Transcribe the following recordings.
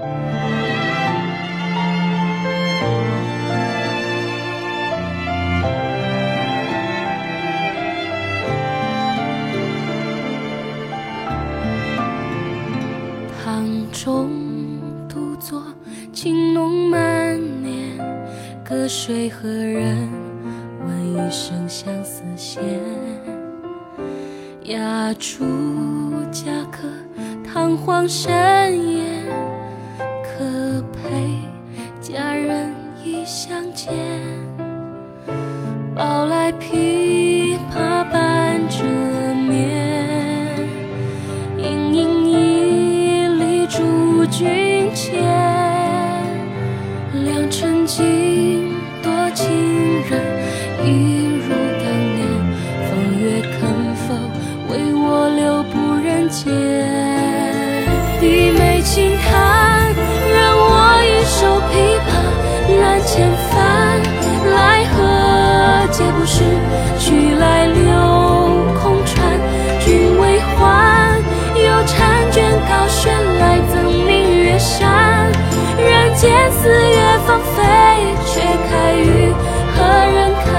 堂中独坐，情浓满面，隔水何人问一声相思弦？压烛家客，堂皇盛宴，可陪佳人一相见。抱来琵琶半遮面，盈盈一粒驻君前。良辰几多情人，一如当年。风月肯否为我留步人间？人间四月芳菲，却开于何人看？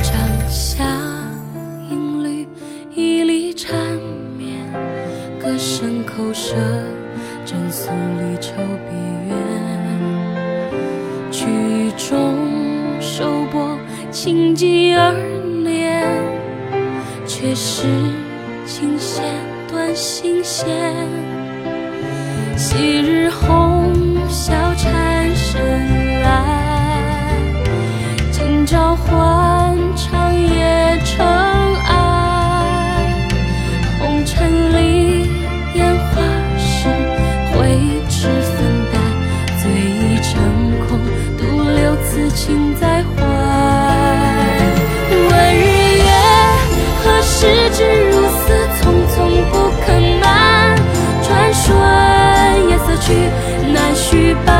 帐下音律，一缕缠绵，歌声口舌，正诉离愁别怨。曲终收拨，轻击而恋，却是琴弦断心弦。昔日红绡缠身来，今朝欢唱夜尘埃。红尘情在怀。问日月，何时知如此匆匆不肯慢？转瞬夜色去，难续半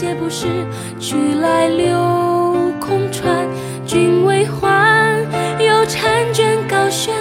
皆不是去来留空船君未还又缱娟高悬